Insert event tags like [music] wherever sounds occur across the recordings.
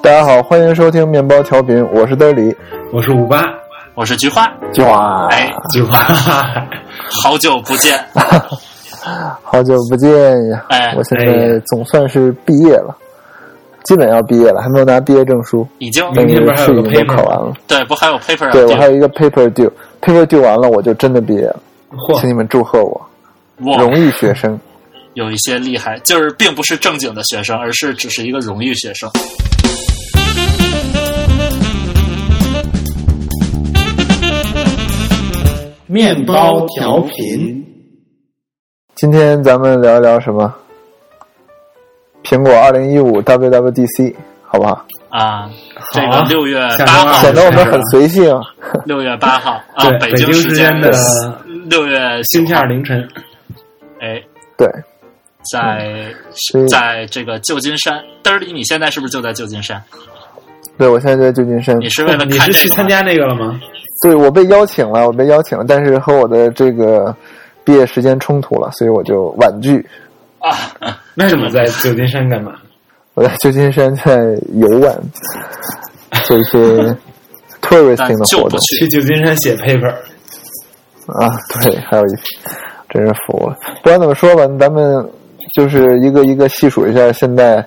大家好，欢迎收听面包调频，我是德里，我是五八，我是菊花。菊花，哎，菊花，好久不见，[laughs] 好久不见呀！哎我现在总算是毕业了，基本要毕业了，还没有拿毕业证书，已经明天不是还有个 paper 考完了。对，不还有 paper 啊？对我还有一个 paper due，paper due 完了我就真的毕业了，请你们祝贺我，哇，荣誉学生。有一些厉害，就是并不是正经的学生，而是只是一个荣誉学生。面包调频，今天咱们聊一聊什么？苹果二零一五 WWDC，好不好？啊，这个六月八号显得我们很随性。六月八号啊，北北京时间的六月星期二凌晨，哎，对，在在这个旧金山，嘚儿里，你现在是不是就在旧金山？对我现在就在旧金山。你是为了你是？去参加那个了吗？对我被邀请了，我被邀请了，但是和我的这个毕业时间冲突了，所以我就婉拒。啊？那你在旧金山干嘛？[laughs] 我在旧金山在游玩，做一些 touristing 的活动去去旧金山写 paper，啊。对，还有一，真是服了。不管怎么说吧，咱们就是一个一个细数一下现在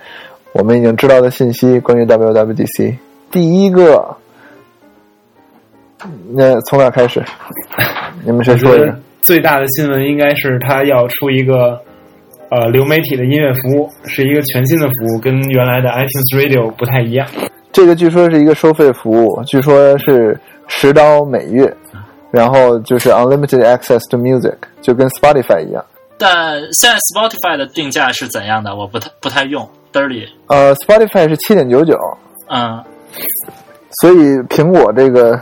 我们已经知道的信息关于 WWDC。第一个，那从哪开始？[laughs] 你们谁说一个？最大的新闻应该是他要出一个呃流媒体的音乐服务，是一个全新的服务，跟原来的 iTunes Radio 不太一样。这个据说是一个收费服务，据说是十刀每月，然后就是 unlimited access to music，就跟 Spotify 一样。但现在 Spotify 的定价是怎样的？我不太不太用嘚儿里，呃，Spotify 是七点九九，嗯，所以苹果这个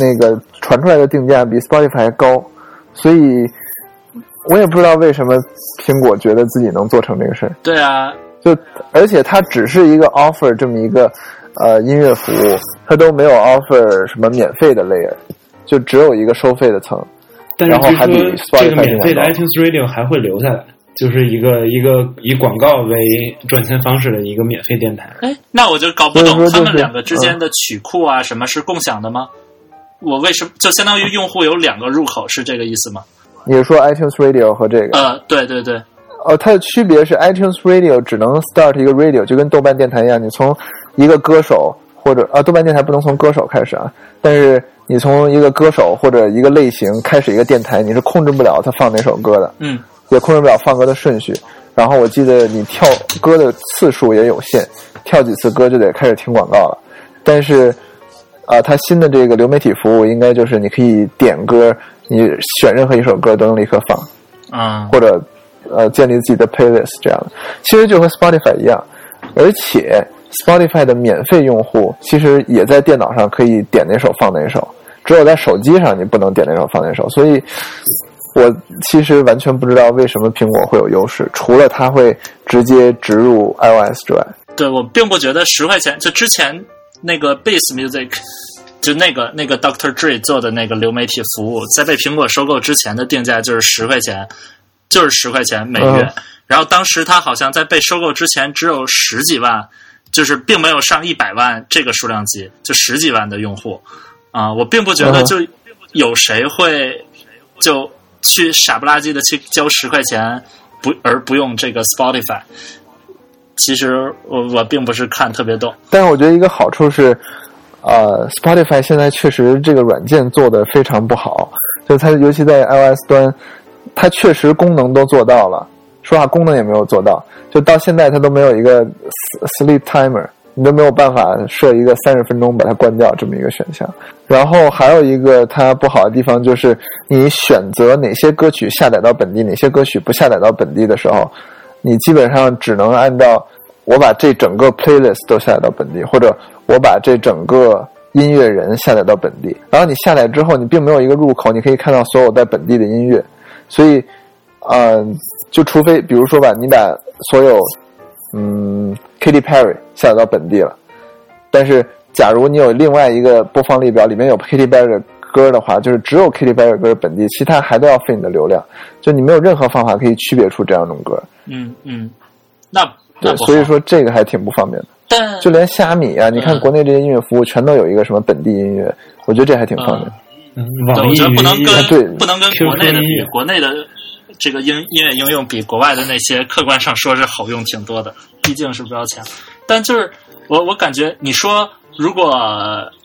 那个传出来的定价比 Spotify 还高，所以我也不知道为什么苹果觉得自己能做成这个事儿。对啊，就而且它只是一个 offer 这么一个呃音乐服务，它都没有 offer 什么免费的 layer，就只有一个收费的层。但是据然后还比说 Spotify 这个免费的 iTunes Radio 还会留下来，就是一个一个以广告为赚钱方式的一个免费电台。哎，那我就搞不懂他们两个之间的曲库啊，什么是共享的吗？我为什么就相当于用户有两个入口，是这个意思吗？你是说 iTunes Radio 和这个？呃，对对对，哦，它的区别是 iTunes Radio 只能 start 一个 radio，就跟豆瓣电台一样，你从一个歌手或者啊，豆瓣电台不能从歌手开始啊，但是你从一个歌手或者一个类型开始一个电台，你是控制不了它放哪首歌的，嗯，也控制不了放歌的顺序。然后我记得你跳歌的次数也有限，跳几次歌就得开始听广告了。但是，啊、它新的这个流媒体服务应该就是你可以点歌，你选任何一首歌都能立刻放。嗯，或者呃建立自己的 playlist 这样的，其实就和 Spotify 一样，而且 Spotify 的免费用户其实也在电脑上可以点哪首放哪首，只有在手机上你不能点哪首放哪首，所以我其实完全不知道为什么苹果会有优势，除了它会直接植入 iOS 之外。对我并不觉得十块钱，就之前那个 Bass Music，就那个那个 Doctor Dre 做的那个流媒体服务，在被苹果收购之前的定价就是十块钱，就是十块钱每月。嗯然后当时它好像在被收购之前只有十几万，就是并没有上一百万这个数量级，就十几万的用户啊、我并不觉得嗯就有谁会就去傻不拉几的去交十块钱，不而不用这个 Spotify。其实我我并不是看特别懂，但是我觉得一个好处是，呃，Spotify 现在确实这个软件做的非常不好，就它尤其在 iOS 端，它确实功能都做到了，说话功能也没有做到，就到现在它都没有一个 sleep timer，你都没有办法设一个三十分钟把它关掉这么一个选项。然后还有一个它不好的地方就是，你选择哪些歌曲下载到本地，哪些歌曲不下载到本地的时候，你基本上只能按照我把这整个 playlist 都下载到本地，或者我把这整个音乐人下载到本地。然后你下载之后，你并没有一个入口，你可以看到所有在本地的音乐。所以，呃，就除非比如说吧，你把所有嗯 Katy Perry 下载到本地了，但是假如你有另外一个播放列表，里面有 Katy Perry 的歌的话，就是只有 Katy Perry 歌本地，其他还都要费你的流量。就你没有任何方法可以区别出这样一种歌。嗯嗯，那那对，所以说这个还挺不方便的。但就连虾米啊，你看嗯国内这些音乐服务全都有一个什么本地音乐，我觉得这还挺方便。嗯对我网易云觉得不能音乐对跟不能跟国内的比，国内的这个音音乐应用比国外的那些客观上说是好用挺多的，毕竟是不要钱。但就是我我感觉你说如果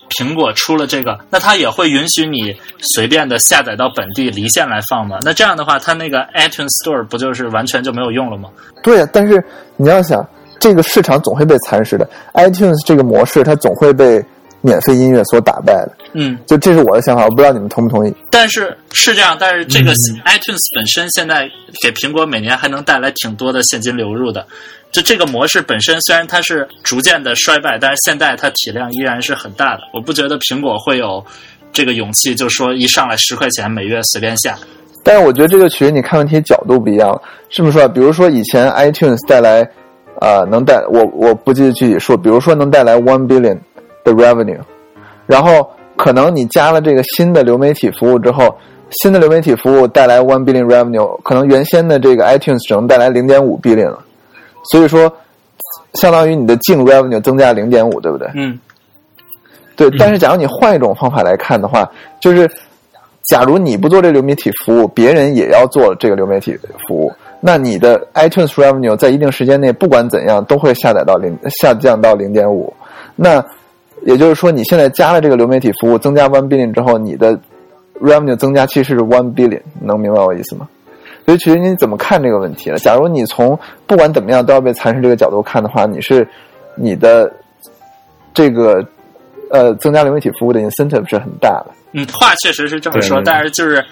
苹果出了这个，那它也会允许你随便的下载到本地离线来放吗？那这样的话，它那个 iTunes Store 不就是完全就没有用了吗？对呀、但是你要想，这个市场总会被蚕食的，iTunes 这个模式它总会被免费音乐所打败的。嗯，就这是我的想法，我不知道你们同不同意。但是是这样，但是这个嗯 iTunes 本身现在给苹果每年还能带来挺多的现金流入的。就这个模式本身，虽然它是逐渐的衰败，但是现在它体量依然是很大的。我不觉得苹果会有这个勇气，就说一上来十块钱每月随便下。但是我觉得这个取决于你看问题角度不一样。这么说啊，比如说以前 iTunes 带来，呃，能带我我不记得具体数，比如说能带来 one billion 的 revenue，然后可能你加了这个新的流媒体服务之后，新的流媒体服务带来 one billion revenue，可能原先的这个 iTunes 只能带来零点五 billion 了，所以说相当于你的净 revenue 增加零点五，对不对？嗯对，但是假如你换一种方法来看的话，就是假如你不做这个流媒体服务，别人也要做这个流媒体服务，那你的 iTunes revenue 在一定时间内不管怎样都会下载到零下降到零点五。那也就是说，你现在加了这个流媒体服务，增加 one billion 之后，你的 revenue 增加其实是 one billion，能明白我意思吗？所以取决于你怎么看这个问题了。假如你从不管怎么样都要被蚕食这个角度看的话，你是你的这个呃增加流媒体服务的 incentive 是很大的。嗯，话确实是这么说，但是就是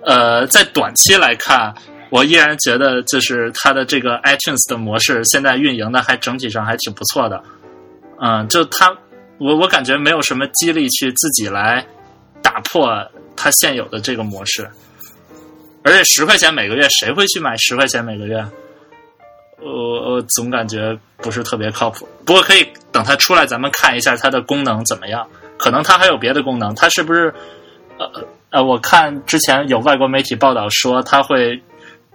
呃，在短期来看，我依然觉得就是它的这个 iTunes 的模式现在运营的还整体上还挺不错的。嗯，就它，我我感觉没有什么激励去自己来打破它现有的这个模式，而且十块钱每个月，谁会去买十块钱每个月？我我总感觉不是特别靠谱。不过可以等它出来，咱们看一下它的功能怎么样。可能它还有别的功能，它是不是？呃呃，我看之前有外国媒体报道说，它会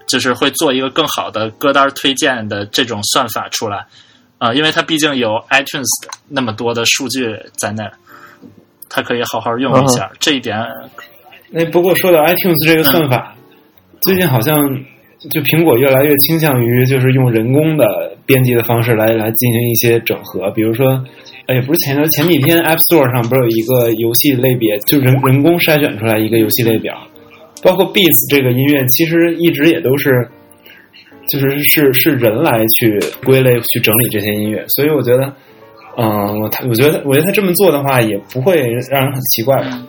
就是会做一个更好的歌单推荐的这种算法出来。啊、因为它毕竟有 iTunes 那么多的数据在那儿，它可以好好用一下。这一点，那不过说到 iTunes 这个算法，最近好像就苹果越来越倾向于就是用人工的编辑的方式来来进行一些整合，比如说，哎，不是前前几天 App Store 上不是有一个游戏类别，就人人工筛选出来一个游戏列表，包括 Beats 这个音乐，其实一直也都是。就是是是人来去归类去整理这些音乐，所以我觉得，嗯，他我觉得我觉得他这么做的话，也不会让人很奇怪吧。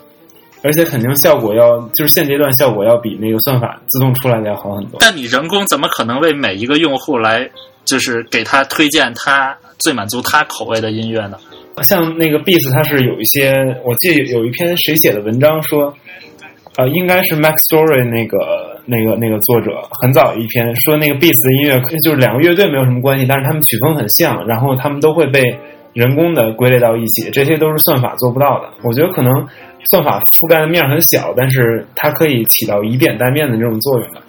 而且肯定效果要，就是现阶段效果要比那个算法自动出来的要好很多。但你人工怎么可能为每一个用户来，就是给他推荐他最满足他口味的音乐呢？像那个 Beats，它是有一些，我记得有一篇谁写的文章说，呃，应该是 Max Story 那个那个那个作者很早一篇说那个 Beats 的音乐就是两个乐队没有什么关系，但是他们曲风很像，然后他们都会被人工的归类到一起，这些都是算法做不到的。我觉得可能算法覆盖的面很小，但是它可以起到以点带面的这种作用吧。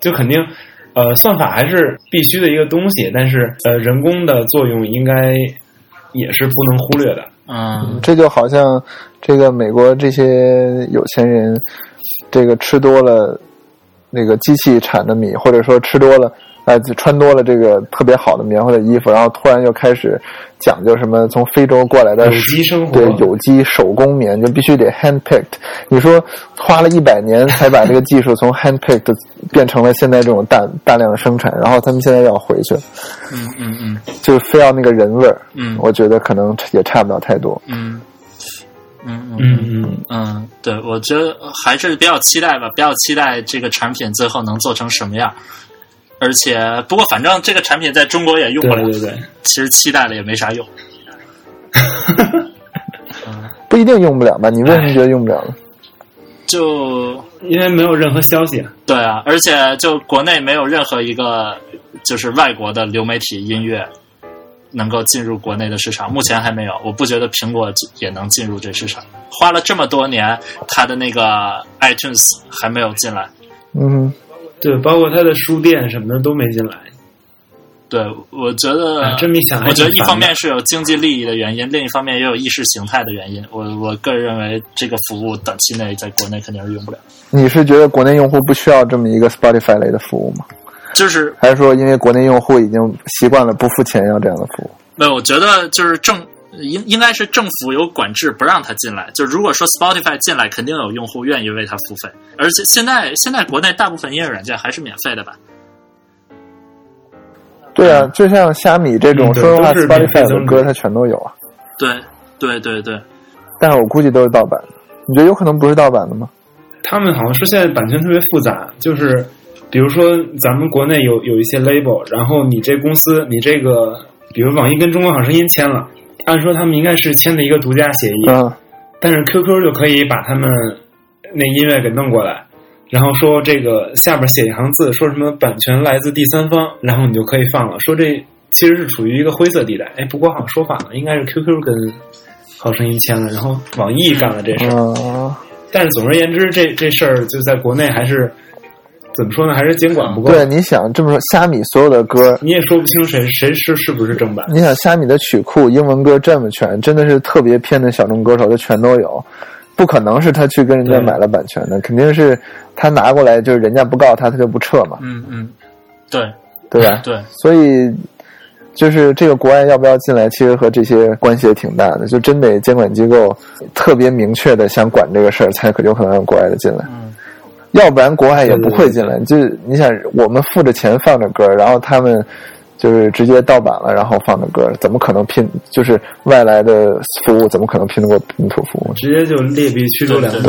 就肯定，呃，算法还是必须的一个东西，但是呃，人工的作用应该也是不能忽略的。嗯，这就好像这个美国这些有钱人，这个吃多了那个机器产的米，或者说吃多了。呃，穿多了这个特别好的棉花的衣服，然后突然又开始讲究什么从非洲过来的有机生活对有机手工棉，就必须得 hand picked。你说花了一百年才把这个技术从 hand picked 变成了现在这种大大量的生产，然后他们现在要回去，嗯嗯嗯就非要那个人味儿。嗯我觉得可能也差不了太多。嗯嗯嗯嗯嗯，嗯，对，我觉得还是比较期待吧，比较期待这个产品最后能做成什么样。而且，不过反正这个产品在中国也用不了，对对对，其实期待了也没啥用。[laughs] 不一定用不了吧？你为什么觉得用不了呢？就因为没有任何消息。对啊，而且就国内没有任何一个就是外国的流媒体音乐能够进入国内的市场，目前还没有。我不觉得苹果也能进入这市场，花了这么多年，它的那个 iTunes 还没有进来。嗯，对，包括他的书店什么的都没进来。对，我觉得啊这么一想还我觉得一方面是有经济利益的原因，另一方面也有意识形态的原因。我我个人认为，这个服务短期内在国内肯定是用不了。你是觉得国内用户不需要这么一个 Spotify 类的服务吗？就是还是说因为国内用户已经习惯了不付钱要这样的服务？没有，我觉得就是政应应该是政府有管制，不让他进来。就如果说 Spotify 进来，肯定有用户愿意为他付费。而且现在现在国内大部分音乐软件还是免费的吧？对啊，就像虾米这种，说实话都是免费，Spotify 的歌它全都有啊，对对对对，但是我估计都是盗版的。你觉得有可能不是盗版的吗？他们好像说现在版权特别复杂，就是比如说咱们国内有有一些 label，然后你这公司你这个，比如网易跟中国好声音签了，按说他们应该是签的一个独家协议，嗯，但是 QQ 就可以把他们那音乐给弄过来，然后说这个下边写一行字，说什么版权来自第三方，然后你就可以放了。说这其实是处于一个灰色地带。哎，不过好像说反了，应该是 QQ 跟好声音签了，然后网易干了这事儿。嗯，但是总而言之，这这事儿就在国内还是怎么说呢？还是监管不够。对，你想这么说，虾米所有的歌，你也说不清谁谁是是不是正版。你想虾米的曲库英文歌这么全，真的是特别偏的小众歌手，他全都有，不可能是他去跟人家买了版权的，肯定是他拿过来，就是人家不告他，他就不撤嘛，嗯嗯，对对吧？对，所以就是这个国外要不要进来，其实和这些关系也挺大的，就真得监管机构特别明确的想管这个事儿，才可有可能让国外的进来。嗯要不然国外也不会进来。就是你想，我们付着钱放着歌，然后他们就是直接盗版了，然后放着歌，怎么可能拼？就是外来的服务怎么可能拼得过本土服务？直接就劣币驱逐良币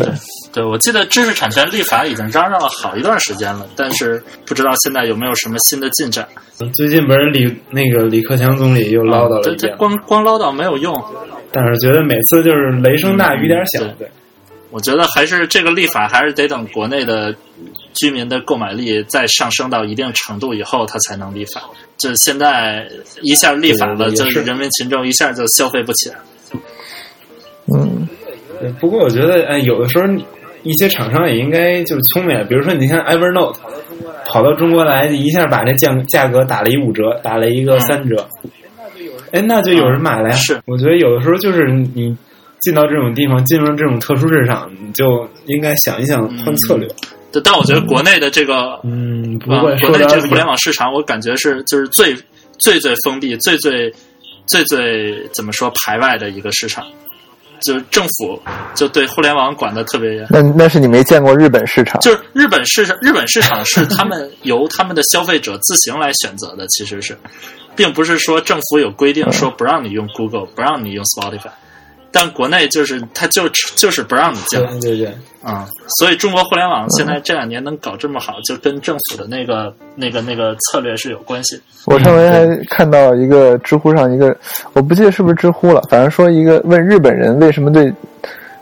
对我记得知识产权立法已经嚷嚷了好一段时间了，但是不知道现在有没有什么新的进展。最近不是李那个李克强总理又唠叨了这这一遍吗，光光唠叨没有用，但是觉得每次就是雷声大雨点小嗯。对，我觉得还是这个立法还是得等国内的居民的购买力再上升到一定程度以后，它才能立法。就现在一下立法了，就是人民群众一下就消费不起来。嗯，不过我觉得，哎，有的时候一些厂商也应该就是聪明，比如说你看 Evernote 跑到中国来，一下把那价价格打了一五折，打了一个三折，哎，那就有人买了呀。嗯是我觉得有的时候就是你进到这种地方，进入这种特殊市场，你就应该想一想换策略。对但我觉得国内的这个嗯，不国内这个互联网市场，我感觉是就是最最最封闭、最最最最怎么说排外的一个市场，就是政府就对互联网管的特别严。那那是你没见过日本市场，就是日本市场，日本市场是他们由他们的消费者自行来选择的，其实是，并不是说政府有规定说不让你用 Google，不让你用 Spotify，但国内就是他就就是不让你进来对对对，啊、所以中国互联网现在这两年能搞这么好，就跟政府的那个那个那个策略是有关系。我上回还看到一个知乎上一个，我不记得是不是知乎了，反正说一个问日本人为什么对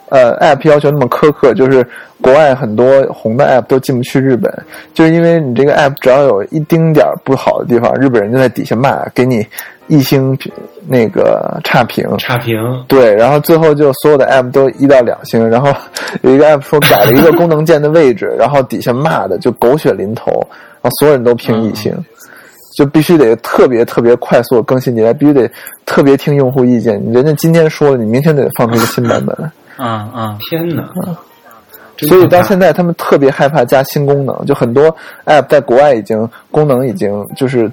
呃 App 要求那么苛刻，就是国外很多红的 App 都进不去日本，就是因为你这个 App 只要有一丁点儿不好的地方，日本人就在底下骂，给你一星评那个差评。差评。对，然后最后就所有的 app 都一到两星，然后有一个 app 说改了一个功能键的位置，[laughs] 然后底下骂的就狗血淋头，然后所有人都评一星，就必须得特别特别快速地更新迭代，必须得特别听用户意见。人家今天说了，你明天得放出一个新版本来。嗯嗯，天哪！真所以到现在，他们特别害怕加新功能，就很多 app 在国外已经功能已经就是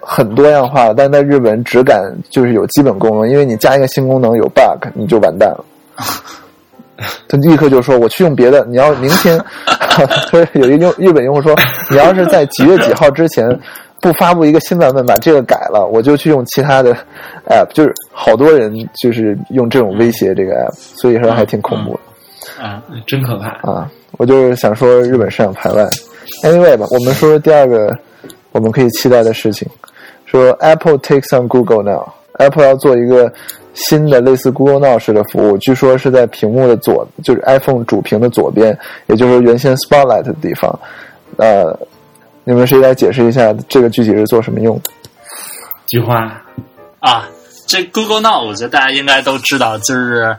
很多样化了，但在日本只敢就是有基本功能，因为你加一个新功能有 bug，你就完蛋了。他立刻就说：“我去用别的。你要明天，说 [laughs] 有一用日本用户说，你要是在几月几号之前不发布一个新版本，把这个改了，我就去用其他的 app。就是好多人就是用这种威胁这个 app，所以说还挺恐怖的。啊，真可怕。啊，我就是想说日本市场排外。Anyway 吧，我们说说第二个我们可以期待的事情，说 Apple takes on Google now。Apple 要做一个新的类似 Google Now 式的服务，据说是在屏幕的左，就是 iPhone 主屏的左边，也就是原先 Spotlight 的地方。呃，你们谁来解释一下这个具体是做什么用的？菊花，啊，这 Google Now 我觉得大家应该都知道，就是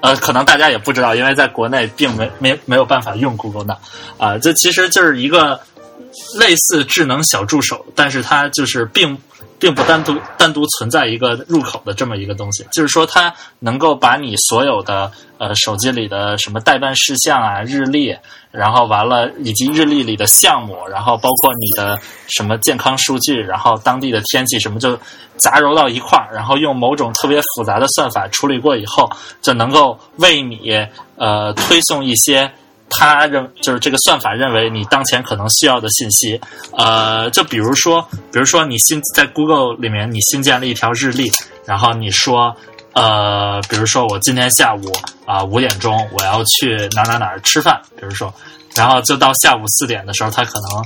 呃，可能大家也不知道，因为在国内并没没没有办法用 Google Now 啊，这其实就是一个类似智能小助手，但是它就是并并不单独单独存在一个入口的这么一个东西，就是说它能够把你所有的呃手机里的什么代办事项啊、日历，然后完了以及日历里的项目，然后包括你的什么健康数据，然后当地的天气什么就杂糅到一块儿，然后用某种特别复杂的算法处理过以后，就能够为你呃推送一些。他认就是这个算法认为你当前可能需要的信息，呃，就比如说，比如说你新在 Google 里面你新建了一条日历，然后你说，呃，比如说我今天下午啊五点钟我要去哪哪哪吃饭，比如说，然后就到下午四点的时候，他可能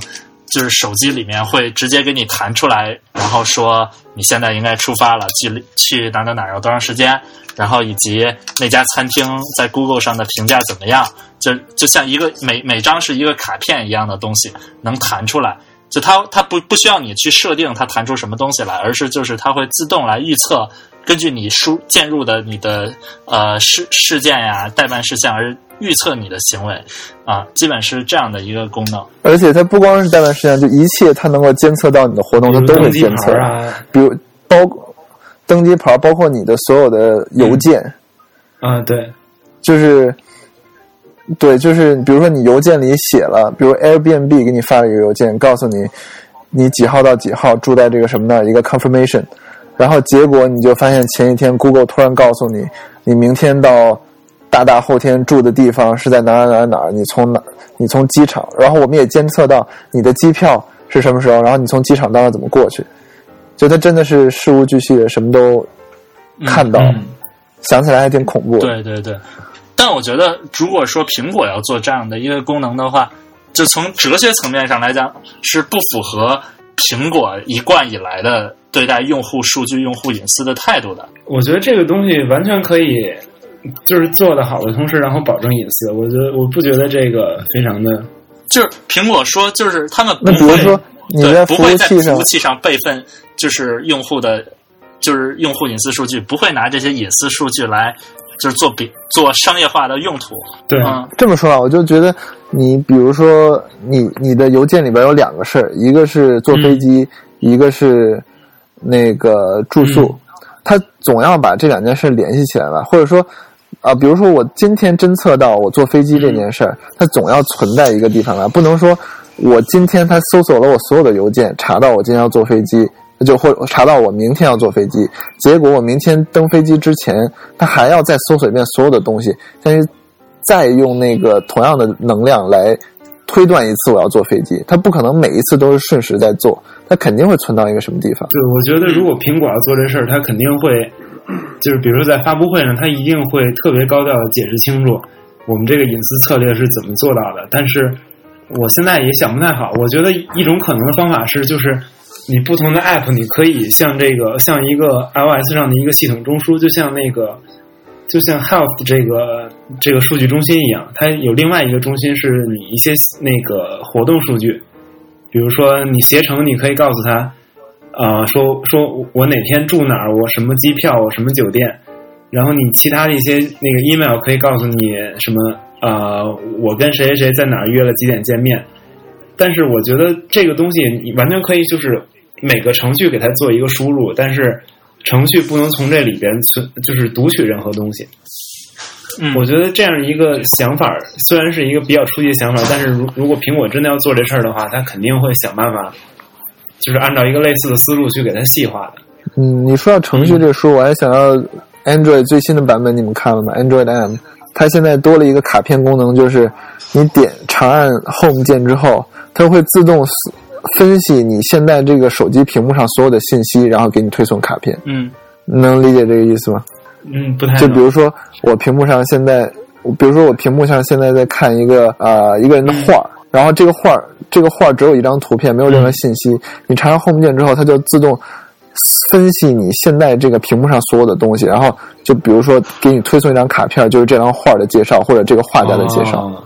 就是手机里面会直接给你弹出来，然后说你现在应该出发了，去去哪哪哪儿要多长时间，然后以及那家餐厅在 Google 上的评价怎么样。就就像一个每每张是一个卡片一样的东西，能弹出来。就它它不不需要你去设定它弹出什么东西来，而是就是它会自动来预测，根据你输进入的你的呃事事件呀、代办事项而预测你的行为啊，基本是这样的一个功能。而且它不光是代办事项，就一切它能够监测到你的活动，它都会监测。啊，比如包登机牌，包括你的所有的邮件。啊，对，就是。对，就是比如说你邮件里写了，比如 Airbnb 给你发了一个邮件，告诉你你几号到几号住在这个什么的一个 confirmation，然后结果你就发现前一天 Google 突然告诉你，你明天到大大后天住的地方是在哪哪哪哪，你从哪你从机场，然后我们也监测到你的机票是什么时候，然后你从机场到那怎么过去，就它真的是事无巨细的什么都看到，嗯。想起来还挺恐怖。对对对，但我觉得，如果说苹果要做这样的一个功能的话，就从哲学层面上来讲，是不符合苹果一贯以来的对待用户数据、用户隐私的态度的。我觉得这个东西完全可以，就是做的好的同时，然后保证隐私。我觉得我不觉得这个非常的，就是苹果说，就是他们不会说你对在服不会在务器上服务，器上备份，就是用户的，就是用户隐私数据，不会拿这些隐私数据来就是做比做商业化的用途。对，嗯这么说啊，我就觉得你比如说你你的邮件里边有两个事儿，一个是坐飞机，一个是那个住宿，它总要把这两件事联系起来吧，或者说。啊，比如说我今天侦测到我坐飞机这件事儿，它总要存在一个地方吧，不能说我今天它搜索了我所有的邮件，查到我今天要坐飞机，就或查到我明天要坐飞机，结果我明天登飞机之前，他还要再搜索一遍所有的东西，相当于再用那个同样的能量来推断一次我要坐飞机，他不可能每一次都是瞬时在做，他肯定会存到一个什么地方。对，我觉得如果苹果要做这事儿，它肯定会，就是比如说在发布会上，他一定会特别高调的解释清楚我们这个隐私策略是怎么做到的。但是我现在也想不太好，我觉得一种可能的方法是，就是你不同的 app，你可以像这个像一个 iOS 上的一个系统中枢，就像那个就像 Health 这个这个数据中心一样，它有另外一个中心是你一些那个活动数据，比如说你携程，你可以告诉他。呃，说说我哪天住哪儿，我什么机票，我什么酒店，然后你其他的一些那个 email 可以告诉你什么呃，我跟谁谁谁在哪儿约了几点见面。但是我觉得这个东西你完全可以就是每个程序给它做一个输入，但是程序不能从这里边存就是读取任何东西。嗯，我觉得这样一个想法虽然是一个比较初级的想法，但是如如果苹果真的要做这事儿的话，它肯定会想办法。就是按照一个类似的思路去给它细化的。嗯，你说到程序这书，我还想要 Android 最新的版本，你们看了吗？Android M，它现在多了一个卡片功能，就是你点长按 Home 键之后，它会自动分析你现在这个手机屏幕上所有的信息，然后给你推送卡片。嗯，能理解这个意思吗？嗯，不太就比如说我屏幕上现在，比如说我屏幕上现在在看一个呃一个人的画。然后这个画这个画只有一张图片，没有任何信息。你插上 Home 键之后，它就自动分析你现在这个屏幕上所有的东西，然后就比如说给你推送一张卡片，就是这张画的介绍或者这个画家的介绍。哦、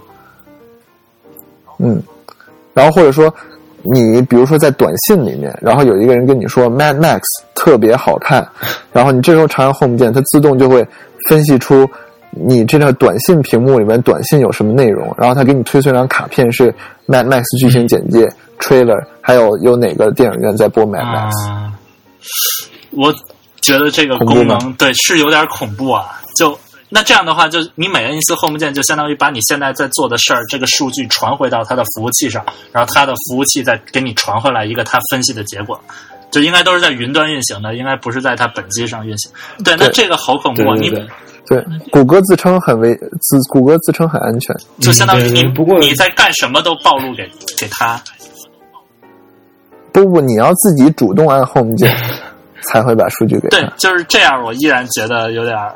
嗯，然后或者说你比如说在短信里面，然后有一个人跟你说 Mad Max 特别好看，[laughs] 然后你这时候长按 Home 键，它自动就会分析出。你这条短信屏幕里面短信有什么内容？然后他给你推送一张卡片，是 Mad Max 剧情简介，trailer，还有有哪个电影院在播 Mad Max？、啊，我觉得这个功能对是有点恐怖啊。就那这样的话，就你每摁一次 Home 键，就相当于把你现在在做的事儿这个数据传回到它的服务器上，然后它的服务器再给你传回来一个它分析的结果。就应该都是在云端运行的，应该不是在它本机上运行。对，那这个好恐怖啊！你对谷歌自称很危，自谷歌自称很安全。就相当于你不过你在干什么都暴露给给他。不不，你要自己主动按 Home 键，才会把数据给对。，就是这样，我依然觉得有点儿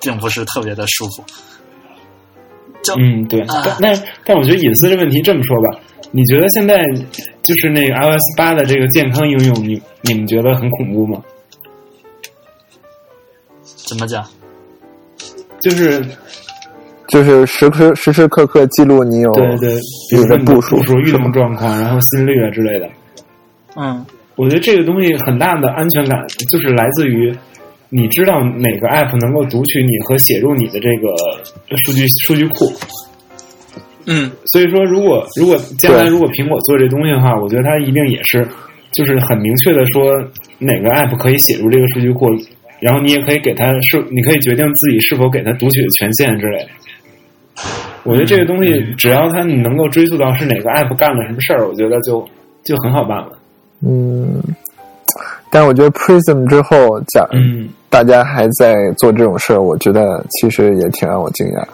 并不是特别的舒服。就嗯，对，啊但但但我觉得隐私这问题这么说吧，你觉得现在就是那个 iOS 八的这个健康应用，你你们觉得很恐怖吗？怎么讲？就是就是时时时时刻刻记录你有对对，比如你说步数步数、运动状况，然后心率啊之类的。嗯我觉得这个东西很大的安全感，就是来自于你知道哪个 app 能够读取你和写入你的这个数据数据库。嗯所以说，如果如果将来如果苹果做这东西的话，我觉得它一定也是就是很明确的说哪个 app 可以写入这个数据库，然后你也可以给它是你可以决定自己是否给它读取的权限之类的。我觉得这个东西只要它你能够追溯到是哪个 app 干了什么事儿，我觉得就就很好办了。嗯，但我觉得 Prism 之后，假嗯，大家还在做这种事儿，我觉得其实也挺让我惊讶。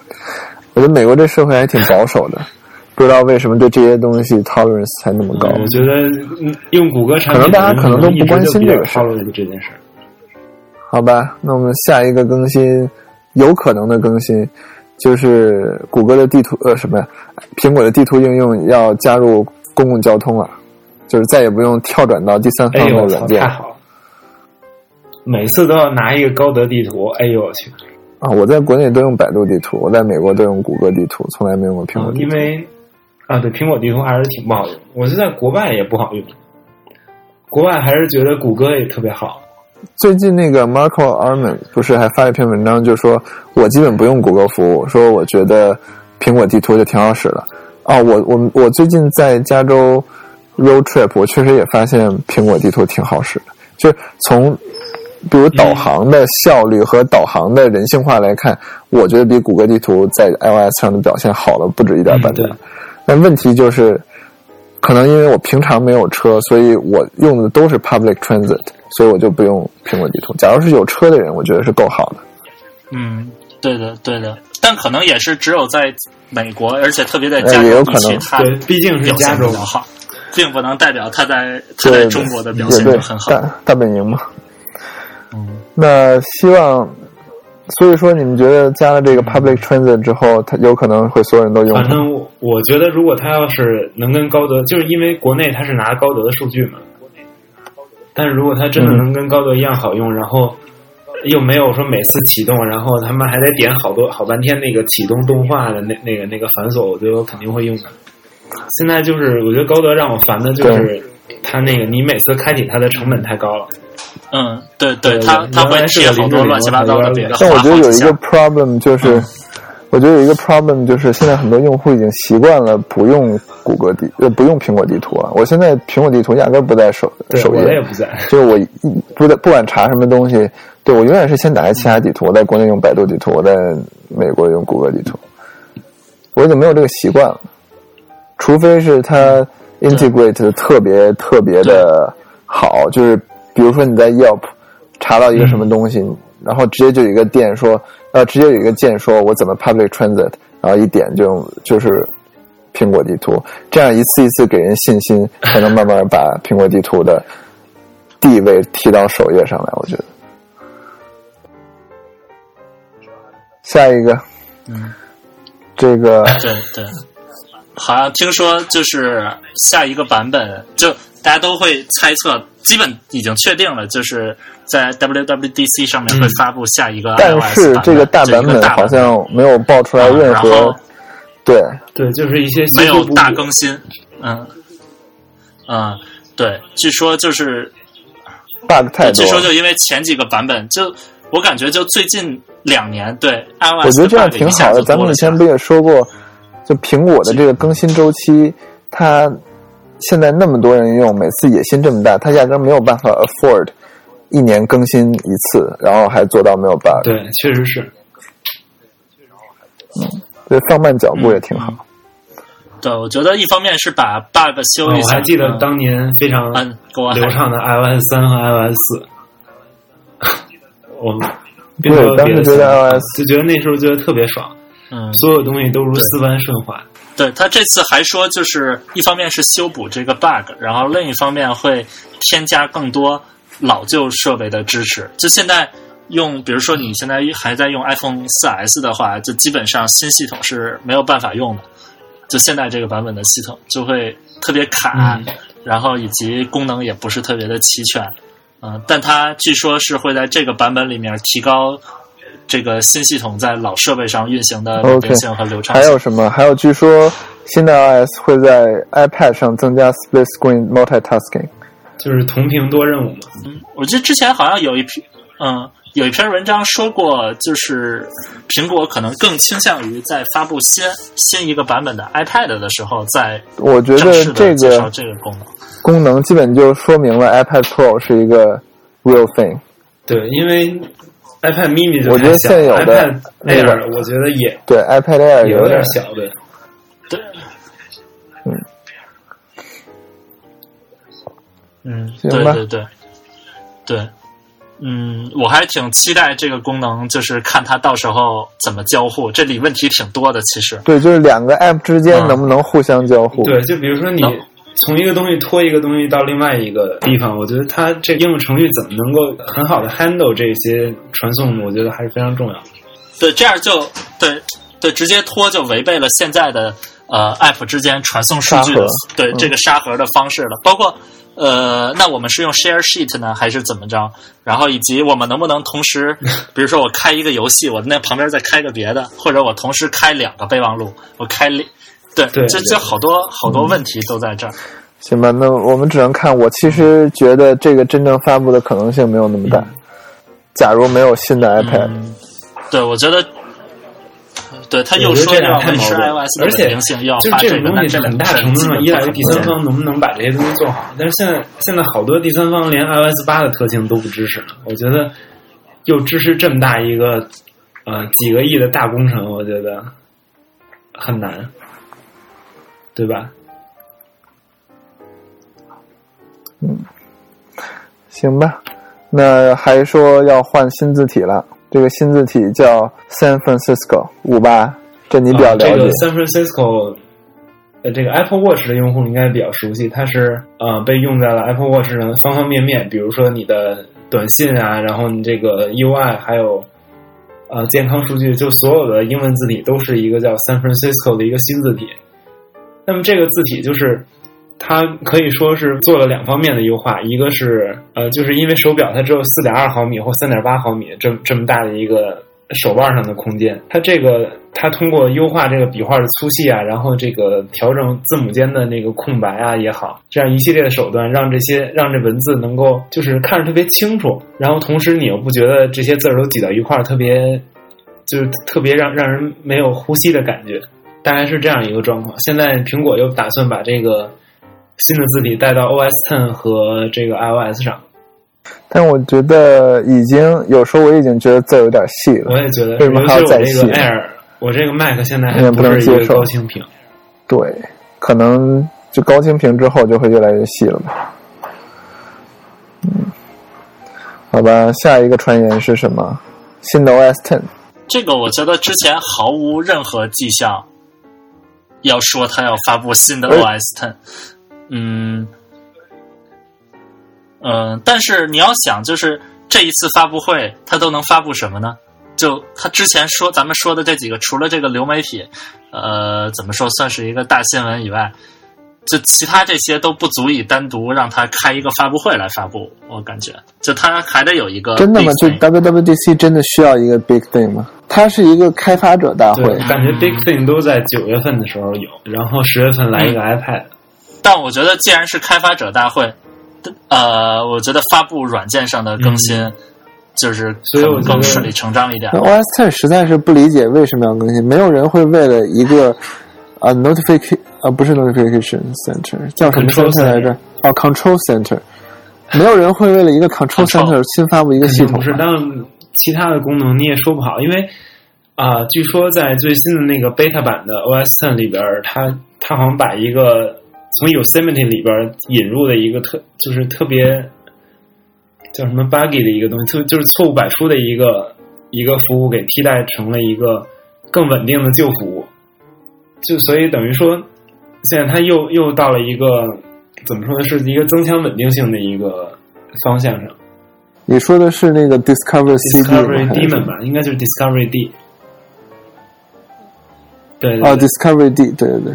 我觉得美国这社会还挺保守的，不知道为什么对这些东西 tolerance 才那么高。我觉得嗯用谷歌产品可能大家可能都不关心这个事儿 tolerate 这件事儿。好吧，那我们下一个更新，有可能的更新，就是谷歌的地图呃什么呀，苹果的地图应用要加入公共交通了，就是再也不用跳转到第三方的软件！每次都要拿一个高德地图，哎呦我去！啊！我在国内都用百度地图，我在美国都用谷歌地图，从来没用过苹果嗯地图。因为啊，对，苹果地图还是挺不好用。我是在国外也不好用，国外还是觉得谷歌也特别好。最近那个 Marco Arman 不是还发了一篇文章，就说我基本不用谷歌服务，说我觉得苹果地图就挺好使的。啊，我我我最近在加州 road trip，我确实也发现苹果地图挺好使的，就是从比如导航的效率和导航的人性化来看，我觉得比谷歌地图在 iOS 上的表现好了不止一点半点。嗯对但问题就是，可能因为我平常没有车，所以我用的都是 public transit，所以我就不用苹果地图。假如是有车的人，我觉得是够好的。嗯，对的对的，但可能也是只有在美国，而且特别在呃加州也有可能，地区它对，毕竟是表加州比较好，并不能代表它在它在中国的表现就很好。大大本营嘛。嗯，那希望，所以说你们觉得加了这个 public transit 之后，它有可能会所有人都用？反正我我觉得，如果他要是能跟高德，就是因为国内他是拿高德的数据嘛，但是如果他真的嗯能跟高德一样好用，然后又没有说每次启动，然后他们还得点好多好半天那个启动动画的那那个那个繁琐，我觉得我肯定会用的。现在就是我觉得高德让我烦的就是它那个你每次开启它的成本太高了。嗯，对对，对它它会贴好多乱七八糟的别的但我觉得有一个 problem 就是，嗯我觉得有一个 problem 就是现在很多用户已经习惯了不用谷歌地呃不用苹果地图了。我现在苹果地图压根儿不在首，首页，我也不在。就是我一不在不管查什么东西，对我永远是先打开其他地图。我在国内用百度地图，我在美国用谷歌地图，我已经没有这个习惯了。除非是它 integrate 的特别特别的好，就是比如说你在 Yelp 查到一个什么东西，然后直接就有一个店说，呃，直接有一个键说我怎么 public transit，然后一点就就是苹果地图，这样一次一次给人信心，才能慢慢把苹果地图的地位提到首页上来。我觉得，下一个，嗯，这个对对，好像听说就是下一个版本，就大家都会猜测，基本已经确定了，就是在 WWDC 上面会发布下一个 iOS 但是这个大版本好像没有爆出来任何后对。对，就是一些没有大更新，嗯。嗯，对，据说就是 bug 太多。据说就。因为前几个版本，就我感觉就最近两年对 iOS，我觉得这样挺好的。咱们以前不也说过，就苹果的这个更新周期，它现在那么多人用，每次野心这么大，他压根没有办法 afford 一年更新一次，然后还做到没有 bug。对，确实是。嗯，对放慢脚步也挺好。对，我觉得一方面是把 bug 修一下。我还记得当年非常嗯，流畅的 iOS 三和 iOS 四。[laughs] 我们对当时觉得 iOS 就觉得那时候觉得特别爽，嗯，所有东西都如丝般顺滑。对他这次还说，就是一方面是修补这个 bug，然后另一方面会添加更多老旧设备的支持。就现在用，比如说你现在还在用 iPhone 四 S 的话，就基本上新系统是没有办法用的。就现在这个版本的系统就会特别卡，嗯然后以及功能也不是特别的齐全。嗯、但它据说是会在这个版本里面提高这个新系统在老设备上运行的稳 OK，定性和流畅性。还有什么？还有据说新的 iOS 会在 iPad 上增加 split screen multitasking。就是同屏多任务嘛。嗯我记得之前好像有一篇，嗯，有一篇文章说过，就是苹果可能更倾向于在发布新新一个版本的 iPad 的时候，在我觉得这的介绍个这个功能。功能基本就说明了 iPad Pro 是一个 real thing。对，因为 iPad mini 就我觉得太小现有的 iPad 那个 Air 我觉得也对 iPad Air 有点点小的。对，嗯，嗯，对对对对，嗯，我还挺期待这个功能，就是看它到时候怎么交互。这里问题挺多的，其实。对，就是两个 app 之间嗯能不能互相交互？对，就比如说你能从一个东西拖一个东西到另外一个地方，我觉得它这应用程序怎么能够很好的 handle 这些传送，我觉得还是非常重要的。对，这样就对对，直接拖就违背了现在的呃 App 之间传送数据的对、嗯这个沙盒的方式了。包括呃，那我们是用 Share Sheet 呢，还是怎么着？然后以及我们能不能同时，[laughs] 比如说我开一个游戏，我那旁边再开个别的，或者我同时开两个备忘录，我开两。对，对这这好多好多问题都在这儿。行吧，那我们只能看。我其实觉得这个真正发布的可能性没有那么大。假如没有新的 iPad，、嗯，对，我觉得，对他又说要这两太维持 iOS 的而且稳定性，要就发这个，东西很大程度上依赖于第三方能不能把这些东西做好。但是现在现在好多第三方连 iOS 八的特性都不支持，我觉得又支持这么大一个呃几个亿的大工程，我觉得很难，对吧？嗯行吧。那还说要换新字体了，这个新字体叫 San Francisco 五八，这你比较了解。啊这个 San Francisco，呃，这个 Apple Watch 的用户应该比较熟悉，它是呃被用在了 Apple Watch 上的方方面面，比如说你的短信啊，然后你这个 UI，还有呃健康数据，就所有的英文字体都是一个叫 San Francisco 的一个新字体。那么这个字体就是它可以说是做了两方面的优化，一个是呃，就是因为手表它只有四点二毫米或三点八毫米这这么大的一个手腕上的空间，它这个它通过优化这个笔画的粗细啊，然后这个调整字母间的那个空白啊也好，这样一系列的手段，让这些让这文字能够就是看着特别清楚，然后同时你又不觉得这些字儿都挤到一块儿，特别就是特别让让人没有呼吸的感觉，大概是这样一个状况。现在苹果又打算把这个新的字体带到 OS Ten 和这个 iOS 上，但我觉得已经有时候我已经觉得字有点细了我。也觉得，为什么还要尤其再细是我这个 Air，我这个 Mac 现在还不能接受高清屏。对，可能就高清屏之后就会越来越细了吧。嗯，好吧，下一个传言是什么？新的 OS Ten。这个我觉得之前毫无任何迹象要说他要发布新的哎。OS Ten，嗯。嗯，但是你要想，就是这一次发布会他都能发布什么呢？就他之前说咱们说的这几个，除了这个流媒体，呃，怎么说算是一个大新闻以外，就其他这些都不足以单独让他开一个发布会来发布。我感觉，就他还得有一个真的吗？就 WWDC 真的需要一个 big thing 吗？它是一个开发者大会，，感觉 Big Thing 都在九月份的时候有，然后十月份来一个 iPad。但我觉得，既然是开发者大会，呃，我觉得发布软件上的更新，就是嗯所以可我更顺理成章一点那。OS Ten 实在是不理解为什么要更新，没有人会为了一个呃 notification 啊，不是 notification center，叫什么 Control center 来着？哦，control center。没有人会为了一个 control center 新发布一个系统不是，吧。当然其他的功能你也说不好，因为啊、据说在最新的那个 beta 版的 OS Ten 里边，它它好像把一个从 Yosemite 里边引入的一个特就是特别叫什么 buggy 的一个东西，就就是错误百出的一个一个服务给替代成了一个更稳定的旧服务，就所以等于说现在它又又到了一个怎么说呢，是一个增强稳定性的一个方向上。你说的是那个 Discovery 还 D 是们吧，应该就是 Discovery D。对对哦对，Discovery D，对对对。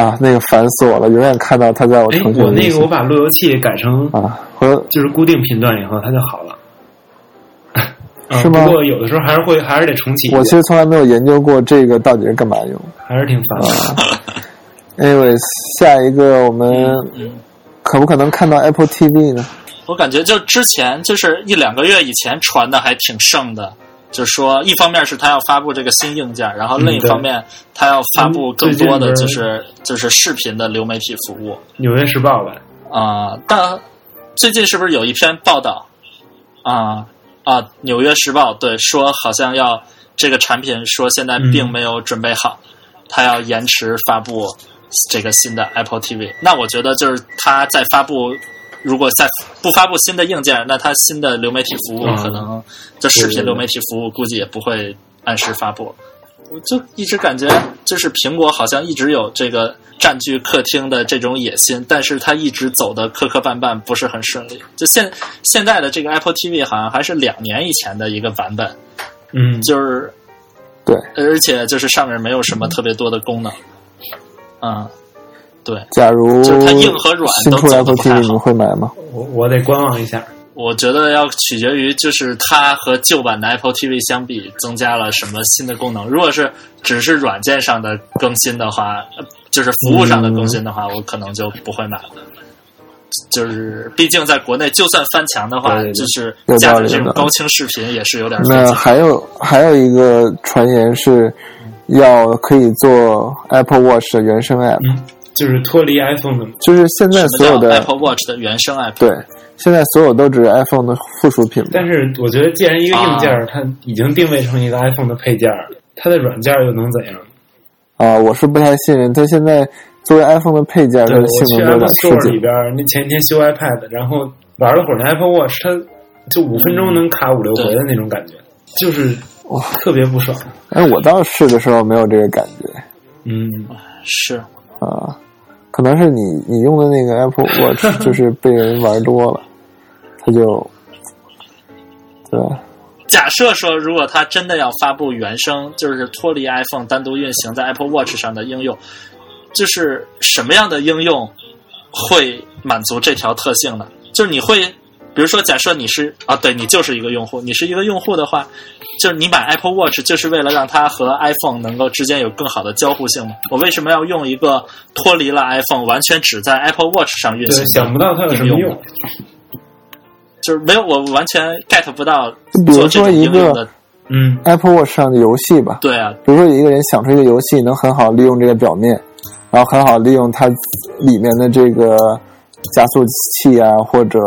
啊，那个烦死我了，永远看到它在我我那个我把路由器改成啊，和就是固定频段以后，它就好了。[laughs] 啊是吗不过有的时候还是会，还是得重启。我其实从来没有研究过这个到底是干嘛用。还是挺烦的。Anyways，下一个我们嗯，可不可能看到 Apple TV 呢？我感觉就之前就是一两个月以前传的还挺盛的，就是说一方面是他要发布这个新硬件，然后另一方面他要发布更多的就是就是视频的流媒体服务纽约时报吧，啊、但最近是不是有一篇报道啊啊，纽约时报》对说好像要这个产品说现在并没有准备好，它要延迟发布这个新的 Apple TV。那我觉得就是它在发布，如果在不发布新的硬件，那它新的流媒体服务嗯可能就视频流媒体服务估计也不会按时发布。我就一直感觉，就是苹果好像一直有这个占据客厅的这种野心，但是它一直走的磕磕绊绊，不是很顺利。就现现在的这个 Apple TV 好像还是两年以前的一个版本，嗯，就是对，而且就是上面没有什么特别多的功能。嗯，对，假如就是它硬和软新出的都走得 Apple 不太 TV，好你们会买吗？我我得观望一下。我觉得要取决于就是它和旧版的 Apple TV 相比，增加了什么新的功能。如果是只是软件上的更新的话，呃就是服务上的更新的话，我可能就不会买了。就是毕竟在国内，就算翻墙的话，对对对就是有加的道理有道理这种高清视频也是有点费那。还有还有一个传言是，要可以做 Apple Watch 的原生 App，、嗯，就是脱离 iPhone 的，就是现在所有的 Apple Watch 的原生 App？对，现在所有都只是 iPhone 的附属品。但是我觉得，既然一个硬件它已经定位成一个 iPhone 的配件儿，它的软件又能怎样？啊，我是不太信任它现在作为 iPhone 的配件，它，的性能有 Apple 点吃 Store 里。边儿，那前一天修 iPad，然后玩了会儿那 Apple Watch，它就五分钟能卡五六回的那种感觉，就是哇特别不爽。哎，我当时试的时候没有这个感觉嗯，是，啊，可能是你你用的那个 Apple Watch [laughs] 就是被人玩多了，他就对吧？假设说，如果他真的要发布原生，就是脱离 iPhone 单独运行在 Apple Watch 上的应用，就是什么样的应用会满足这条特性呢？就是你会，比如说，假设你是啊，对你就是一个用户，你是一个用户的话，就是你买 Apple Watch 就是为了让它和 iPhone 能够之间有更好的交互性嘛？我为什么要用一个脱离了 iPhone，完全只在 Apple Watch 上运行，想不到它有什么用用。就是没有，我完全 get 不到比如说一个嗯，Apple Watch 上的游戏吧，对啊，比如说有一个人想出一个游戏，能很好利用这个表面，然后很好利用它里面的这个加速器啊，或者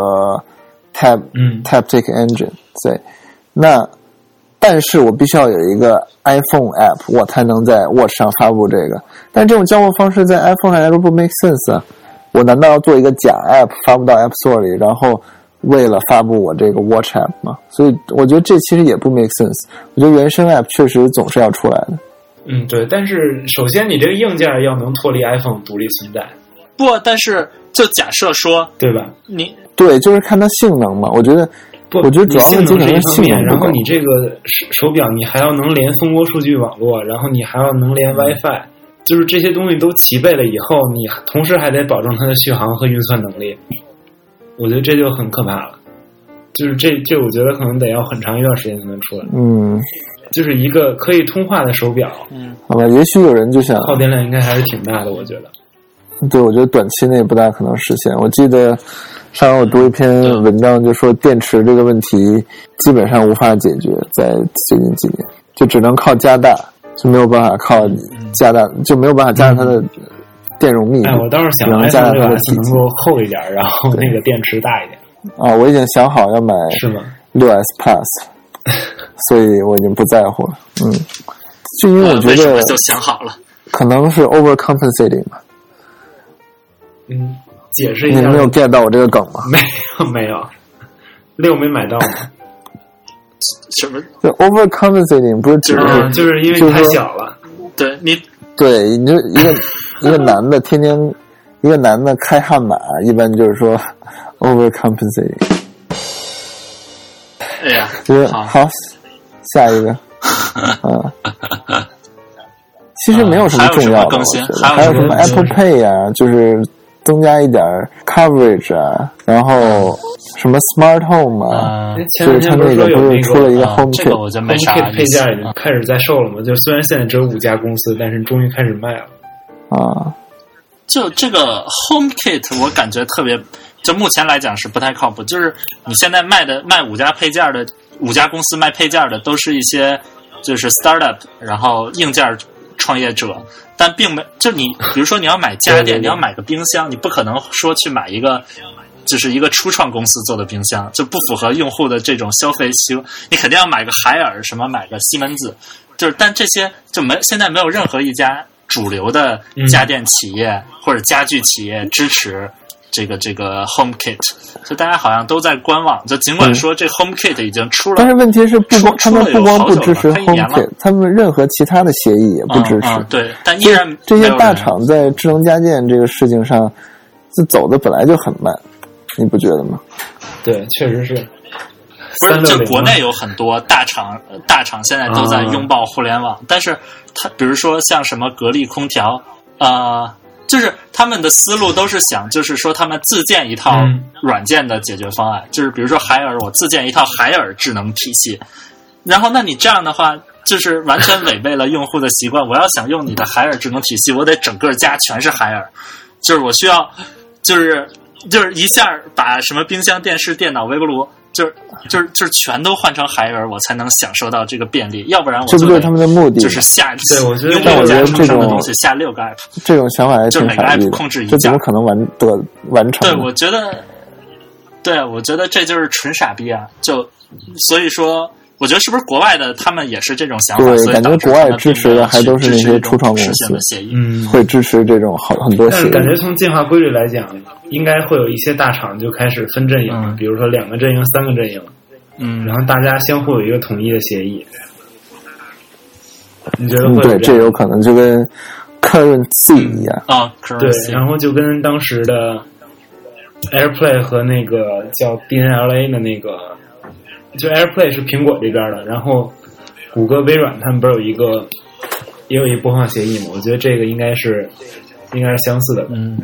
Tab 嗯 Taptic Engine，对，那但是我必须要有一个 iPhone app，我才能在 Watch 上发布这个。但这种交互方式在 iPhone 上来说不 make sense 啊！我难道要做一个假 app 发布到 App Store 里，然后为了发布我这个 Watch app 吗？所以我觉得这其实也不 make sense。我觉得原生 app 确实总是要出来的。嗯，对。但是首先，你这个硬件要能脱离 iPhone 独立存在，不，但是就假设说对吧？你对，就是看它性能嘛。我觉得，不，我觉得主要问题是一可能是性方面，能然后你这个手手表你还要能连蜂窝数据网络，然后你还要能连 WiFi，就是这些东西都齐备了以后，你同时还得保证它的续航和运算能力。我觉得这就很可怕了。就是这这，我觉得可能得要很长一段时间才能出来。嗯，就是一个可以通话的手表，嗯好吧，也许有人就想，耗电量应该还是挺大的，我觉得。对，我觉得短期内不大可能实现。我记得上回我读一篇文章，就说电池这个问题基本上无法解决，在最近几年就只能靠加大，就没有办法靠加大，就没有办法加大它的电容密度。哎，我倒是想加上它的体积能够厚一点，然后那个电池大一点，啊，我已经想好要买是吗？六 S Plus，[laughs] 所以我已经不在乎了。嗯，就因为我呃觉得就想好了？可能是 overcompensating 吧。嗯，解释一下你没有 get 到我这个梗吗？[laughs] 没有没有，六没买到吗？什么？就 overcompensating 不是指嗯，就是因为你太小了。对你对，你就一个 [laughs] 一个男的天天一个男的开悍马，一般就是说 [laughs] overcompensating。哎呀，就是好好，下一个，啊，其实没有什么重要的，还有什么 Apple Pay 啊，就是增加一点儿 coverage 啊，然后什么 Smart Home 啊，就是它天不是说有那个不是出了一个啊 Home Kit，我就没啥 HomeKit 配件已经开始在售了嘛？就虽然现在只有五家公司，但是终于开始卖了。啊，就这个 HomeKit，我感觉特别，就目前来讲是不太靠谱。就是你现在卖的卖五家配件的五家公司卖配件的，都是一些就是 startup，然后硬件创业者，但并没就你，比如说你要买家电，你要买个冰箱，你不可能说去买一个。就是一个初创公司做的冰箱，就不符合用户的这种消费需求。你肯定要买个海尔，什么买个西门子，就是但这些就没现在没有任何一家主流的家电企业、或者家具企业支持这个这个 HomeKit，就大家好像都在观望。就尽管说这 HomeKit 已经出了，但是问题是不光他们不光不支持出了有好久了快一年 HomeKit，他们任何其他的协议也不支持。嗯嗯对，但依然这些大厂在智能家电这个事情上，就走的本来就很慢，你不觉得吗？对，确实是。不是，就国内有很多大厂，呃大厂现在都在拥抱互联网，但是它比如说像什么格力空调，呃，就是他们的思路都是想，就是说他们自建一套嗯软件的解决方案，就是比如说海尔，我自建一套海尔智能体系，然后那你这样的话。就是完全违背了用户的习惯。我要想用你的海尔智能体系，我得整个家全是海尔，就是我需要，就是就是一下把什么冰箱、电视、电脑、微波炉，就是就是就是全都换成海尔，我才能享受到这个便利。要不然我就得这不就是他们的目的？就是下对我觉得用但我觉得这种的东西下六个 app。这种想法还就是每个挺傻逼 app 控制一，这怎么家可能完得完成对，我觉得，对，我觉得这就是纯傻逼啊！就所以说，我觉得是不是国外的他们也是这种想法？对感觉国外支持的还都是那些初创公司实现的协议。嗯，会支持这种好很多但协议。是感觉从进化规律来讲，应该会有一些大厂就开始分阵营，嗯比如说两个阵营、三个阵营，嗯然后大家相互有一个统一的协议。你觉得嗯，对，会这有可能就跟 currency 一样。啊，对然后就跟当时的 AirPlay 和那个叫 DNLA 的那个，就 AirPlay 是苹果这边的，然后谷歌、微软他们不是有一个也有一播放协议嘛？我觉得这个应该是应该是相似的。嗯，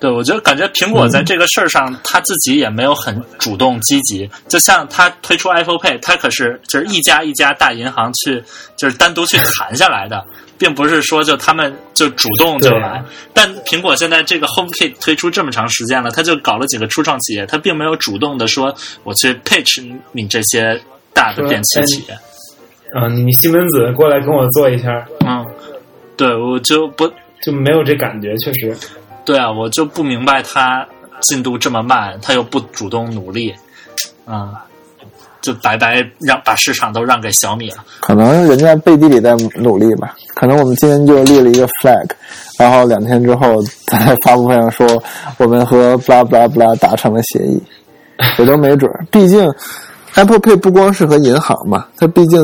对，我觉得感觉苹果在这个事儿上，他自己也没有很主动积极。就像他推出 Apple Pay，他可是就是一家一家大银行去，就是单独去谈下来的，并不是说就他们就主动就来。但苹果现在这个 HomeKit 推出这么长时间了，他就搞了几个初创企业，他并没有主动的说我去 pitch 你这些大的电器企业。嗯，你西门子过来跟我做一下，嗯，对，我就不就没有这感觉，确实。对啊，我就不明白他进度这么慢，他又不主动努力，嗯，就白白让把市场都让给小米了。可能人家背地里在努力吧。可能我们今天就立了一个 flag，然后两天之后在发布会上说我们和 blah blah blah 达成了协议，[laughs] 也都没准儿。毕竟 Apple Pay 不光是和银行嘛，它毕竟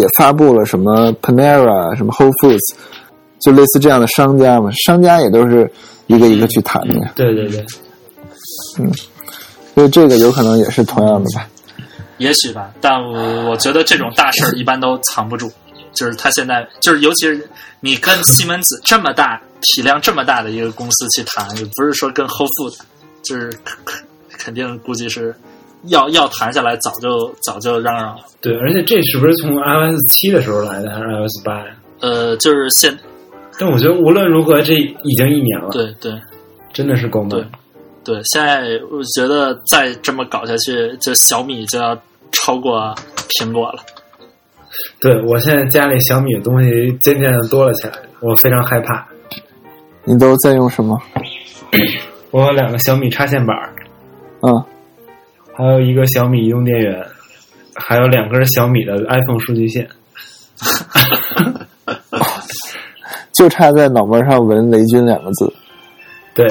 也发布了什么 Panera、什么 Whole Foods，就类似这样的商家嘛，商家也都是一个一个去谈的呀。对对对，嗯所以这个有可能也是同样的吧。也许吧，但我我觉得这种大事儿一般都藏不住。就是他现在，就是尤其是你跟西门子这么大体量这么大的一个公司去谈，也不是说跟 Whole Food，就是 [laughs] 肯肯肯定估计是要要谈下来，早就早就嚷嚷了。对，而且这是不是从 iOS 七的时候来的，还是 iOS 八呀？呃，就是现但我觉得无论如何，这已经一年了，对对真的是够慢。对对，现在我觉得再这么搞下去，就小米就要超过苹果了。对我现在家里小米的东西渐渐的多了起来，我非常害怕。你都在用什么？[clears throat] 我有两个小米插线板，嗯，还有一个小米移动电源，还有两根小米的 iPhone 数据线。[laughs] 就差在脑门上纹“雷军”两个字。对，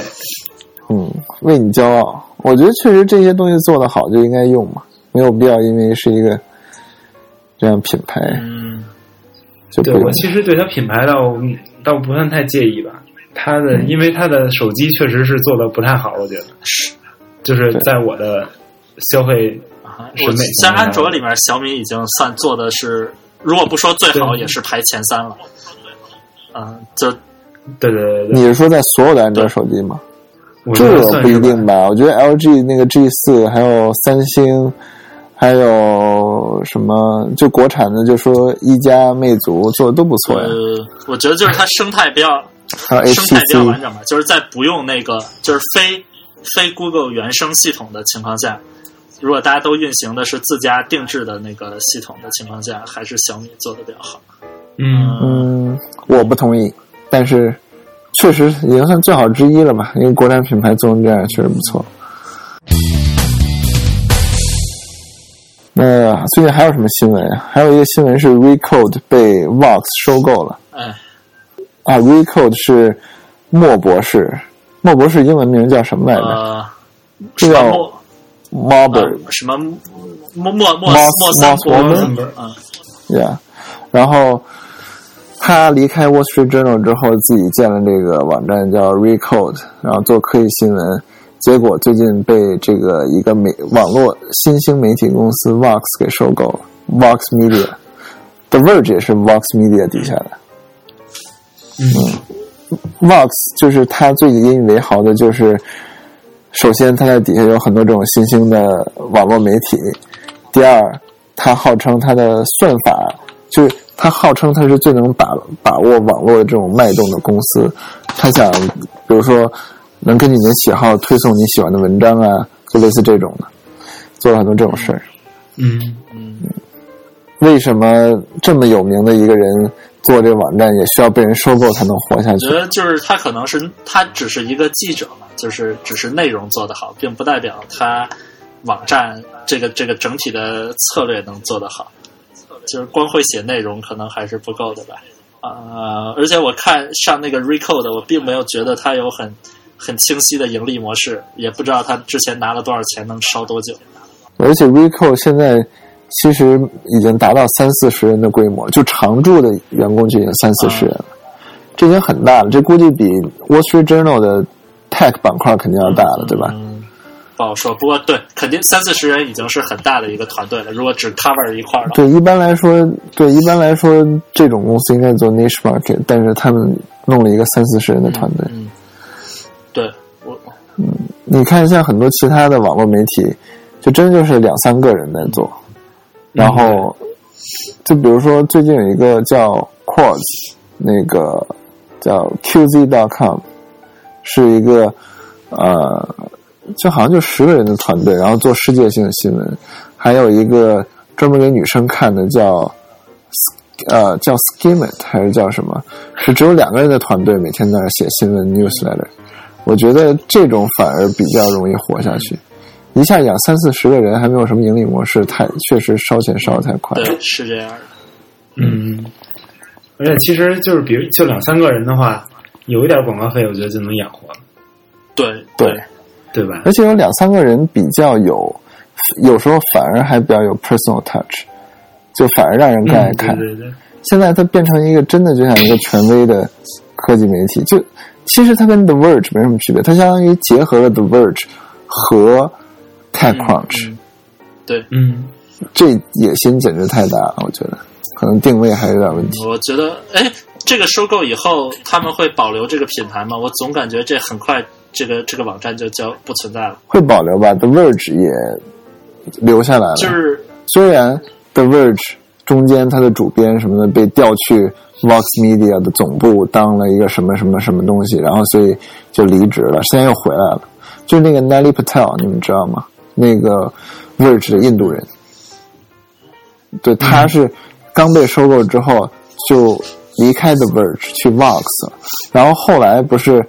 嗯，为你骄傲。我觉得确实这些东西做得好就应该用嘛，没有必要因为是一个这样品牌嗯，对就对我。其实对它品牌倒倒不算太介意吧。它的因为它的手机确实是做的不太好，我觉得是就是在我的消费啊，审美我像安卓里面，小米已经算做的是，如果不说最好，也是排前三了。嗯，就对对对对，你是说在所有的安卓手机吗？我觉得这不一定吧？我觉得 LG 那个 G 四，还有三星，还有什么就国产的，就说一加、魅族做的都不错呀。呃，我觉得就是它生态比较 [laughs] 还有生态比较完整吧，就是在不用那个就是非非 Google 原生系统的情况下，如果大家都运行的是自家定制的那个系统的情况下，还是小米做的比较好。嗯嗯，我不同意，但是确实已经算最好之一了吧？因为国产品牌做成这样确实不错。那最近还有什么新闻啊？还有一个新闻是 Recode 被 Vox 收购了。哎，啊，Recode 是莫博士，莫博士英文名叫什么来着呃，这叫什么莫 Mobber 呃什么莫莫莫莫森 Moss 伯嗯，Yeah，然后他离开 Wall Street Journal 之后，自己建了这个网站叫 Recode，然后做科技新闻。结果最近被这个一个媒网络新兴媒体公司 Vox 给收购了，Vox Media，The Verge 也是 Vox Media 底下的。嗯 Vox 就是他最引以为豪的，就是首先他在底下有很多这种新兴的网络媒体，第二，他号称他的算法就是他号称他是最能把把握网络的这种脉动的公司，他想比如说能根据你的喜好推送你喜欢的文章啊，就类似这种的，做了很多这种事儿。嗯为什么这么有名的一个人做这个网站也需要被人收购才能活下去我觉？得就是他可能是他只是一个记者嘛，就是只是内容做得好，并不代表他网站这个这个整体的策略能做得好。就是光会写内容可能还是不够的吧。啊、而且我看上那个 Recode，我并没有觉得它有很很清晰的盈利模式，也不知道它之前拿了多少钱，能烧多久。而且 Recode 现在其实已经达到三四十人的规模，就常驻的员工就已经三四十人了，这已经很大了。这估计比 Wall Street Journal 的 Tech 板块肯定要大了，对吧？嗯，不好说。不过对，肯定三四十人已经是很大的一个团队了。如果只 cover 一块儿对，一般来说，对一般来说，这种公司应该做 niche market，但是他们弄了一个三四十人的团队。嗯，对我嗯你看，像很多其他的网络媒体，就真就是两三个人在做，然后就比如说最近有一个叫 Quartz，那个叫 QZ.com，是一个呃，就好像就十个人的团队，然后做世界性的新闻，还有一个专门给女生看的叫。呃，叫 Skimmit 还是叫什么？是只有两个人的团队，每天在那写新闻 newsletter。我觉得这种反而比较容易活下去。一下养三四十个人，还没有什么盈利模式，太确实烧钱烧的太快。对是这样的。嗯，而且其实就是比如就两三个人的话，有一点广告费，我觉得就能养活了，对对对吧？而且有两三个人比较有，有时候反而还比较有 personal touch，就反而让人更爱嗯，看。对对对，现在它变成一个真的就像一个权威的科技媒体，就其实它跟 The Verge 没什么区别，它相当于结合了 The Verge 和 TechCrunch，、嗯对，嗯这野心简直太大了，我觉得可能定位还有点问题。我觉得，哎，这个收购以后他们会保留这个品牌吗？我总感觉这很快，这个这个网站就就不存在了。会保留吧，The Verge 也留下来了。就是虽然 The Verge 中间它的主编什么的被调去 Vox Media 的总部当了一个什么什么什么东西，然后所以就离职了，现在又回来了。就是那个 Nelly Patel，你们知道吗？那个 Verge 的印度人，对，他是刚被收购之后就离开 The Verge 去 Vox 了，然后后来不是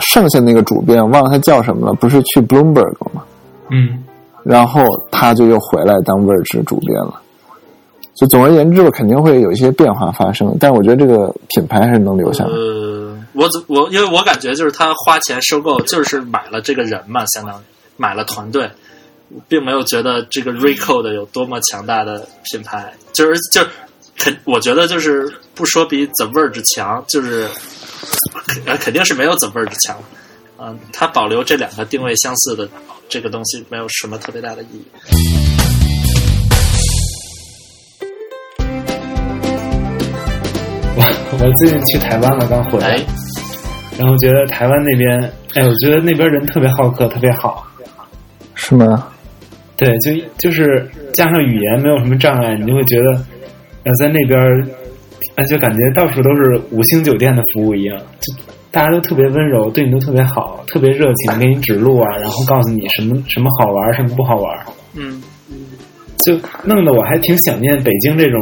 剩下那个主编忘了他叫什么了，不是去 Bloomberg 了吗？嗯，然后他就又回来当 Verge 主编了。就总而言之，肯定会有一些变化发生，但我觉得这个品牌还是能留下来。呃，我怎我因为我感觉就是他花钱收购，就是买了这个人嘛，相当于买了团队，并没有觉得这个 Recode 有多么强大的品牌，就是就是肯我觉得就是不说比 The Verge 强，就是呃肯定是没有 The Verge 强。嗯、它保留这两个定位相似的这个东西，没有什么特别大的意义。我我最近去台湾了，刚回来，哎，然后觉得台湾那边，哎，我觉得那边人特别好客，特别好。是吗？对，就就是加上语言没有什么障碍，你就会觉得，呃，在那边就感觉到处都是五星酒店的服务一样，就大家都特别温柔，对你都特别好，特别热情，给你指路啊，然后告诉你什么什么好玩，什么不好玩，嗯，就弄得我还挺想念北京这种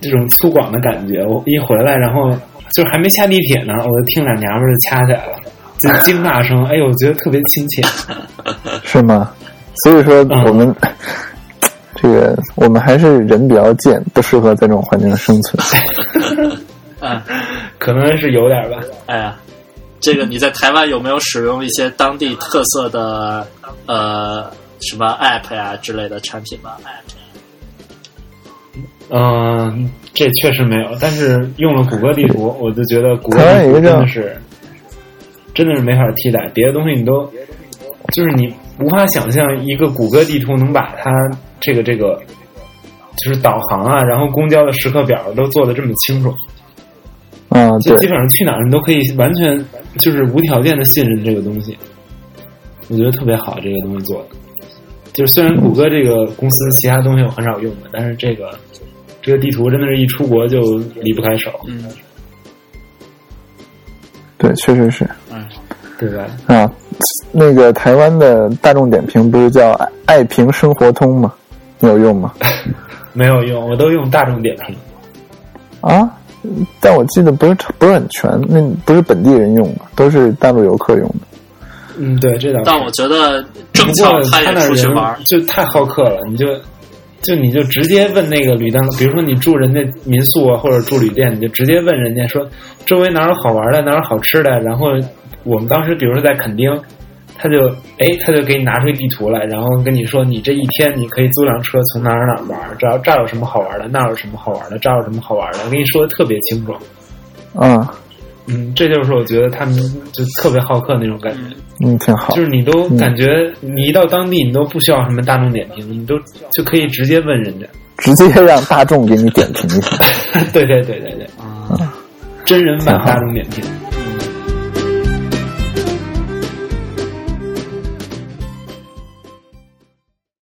这种粗犷的感觉。我一回来，然后就还没下地铁呢，我就听俩娘们儿就掐起来了，就惊 [laughs] 骂声，哎呦，我觉得特别亲切。是吗？所以说嗯我们、这个我们还是人比较贱，不适合在这种环境生存。[laughs] 啊，可能是有点吧。哎呀，这个你在台湾有没有使用一些当地特色的呃什么 App 呀之类的产品吗？嗯，这确实没有，但是用了谷歌地图，我就觉得谷歌地图真的是，真的是没法替代。别的东西你都，就是你无法想象一个谷歌地图能把它这个这个，就是导航啊，然后公交的时刻表都做的这么清楚。啊，对就基，本上去哪儿你都可以完全就是无条件的信任这个东西，我觉得特别好，这个东西做的。就是虽然谷歌这个公司其他东西我很少用的，但是这个这个地图真的是一出国就离不开手，嗯对，确实是嗯，对吧？啊。那个台湾的大众点评不是叫爱爱评生活通吗？你有用吗？[laughs] 没有用，我都用大众点评。啊，但我记得不是不是很全，那不是本地人用的，都是大陆游客用的。嗯，对，这倒是。但我觉得正不巧过他也那出去玩就太好客了，你就就你就直接问那个旅店，比如说你住人家民宿啊，或者住旅店，你就直接问人家说周围哪有好玩的，哪有好吃的。然后我们当时比如说在垦丁，他就哎他就给你拿出一地图来，然后跟你说你这一天你可以租辆车从哪儿哪儿玩，这儿这儿有什么好玩的，那儿有什么好玩的，这儿有什么好玩的，我跟你说的特别清楚。啊，嗯，这就是我觉得他们就特别好客那种感觉。嗯，挺好就。是你都感觉你一到当地，你都不需要什么大众点评，你都就可以直接问人家。直接让大众给你点评一下。对对对对对，啊。真人版大众点评。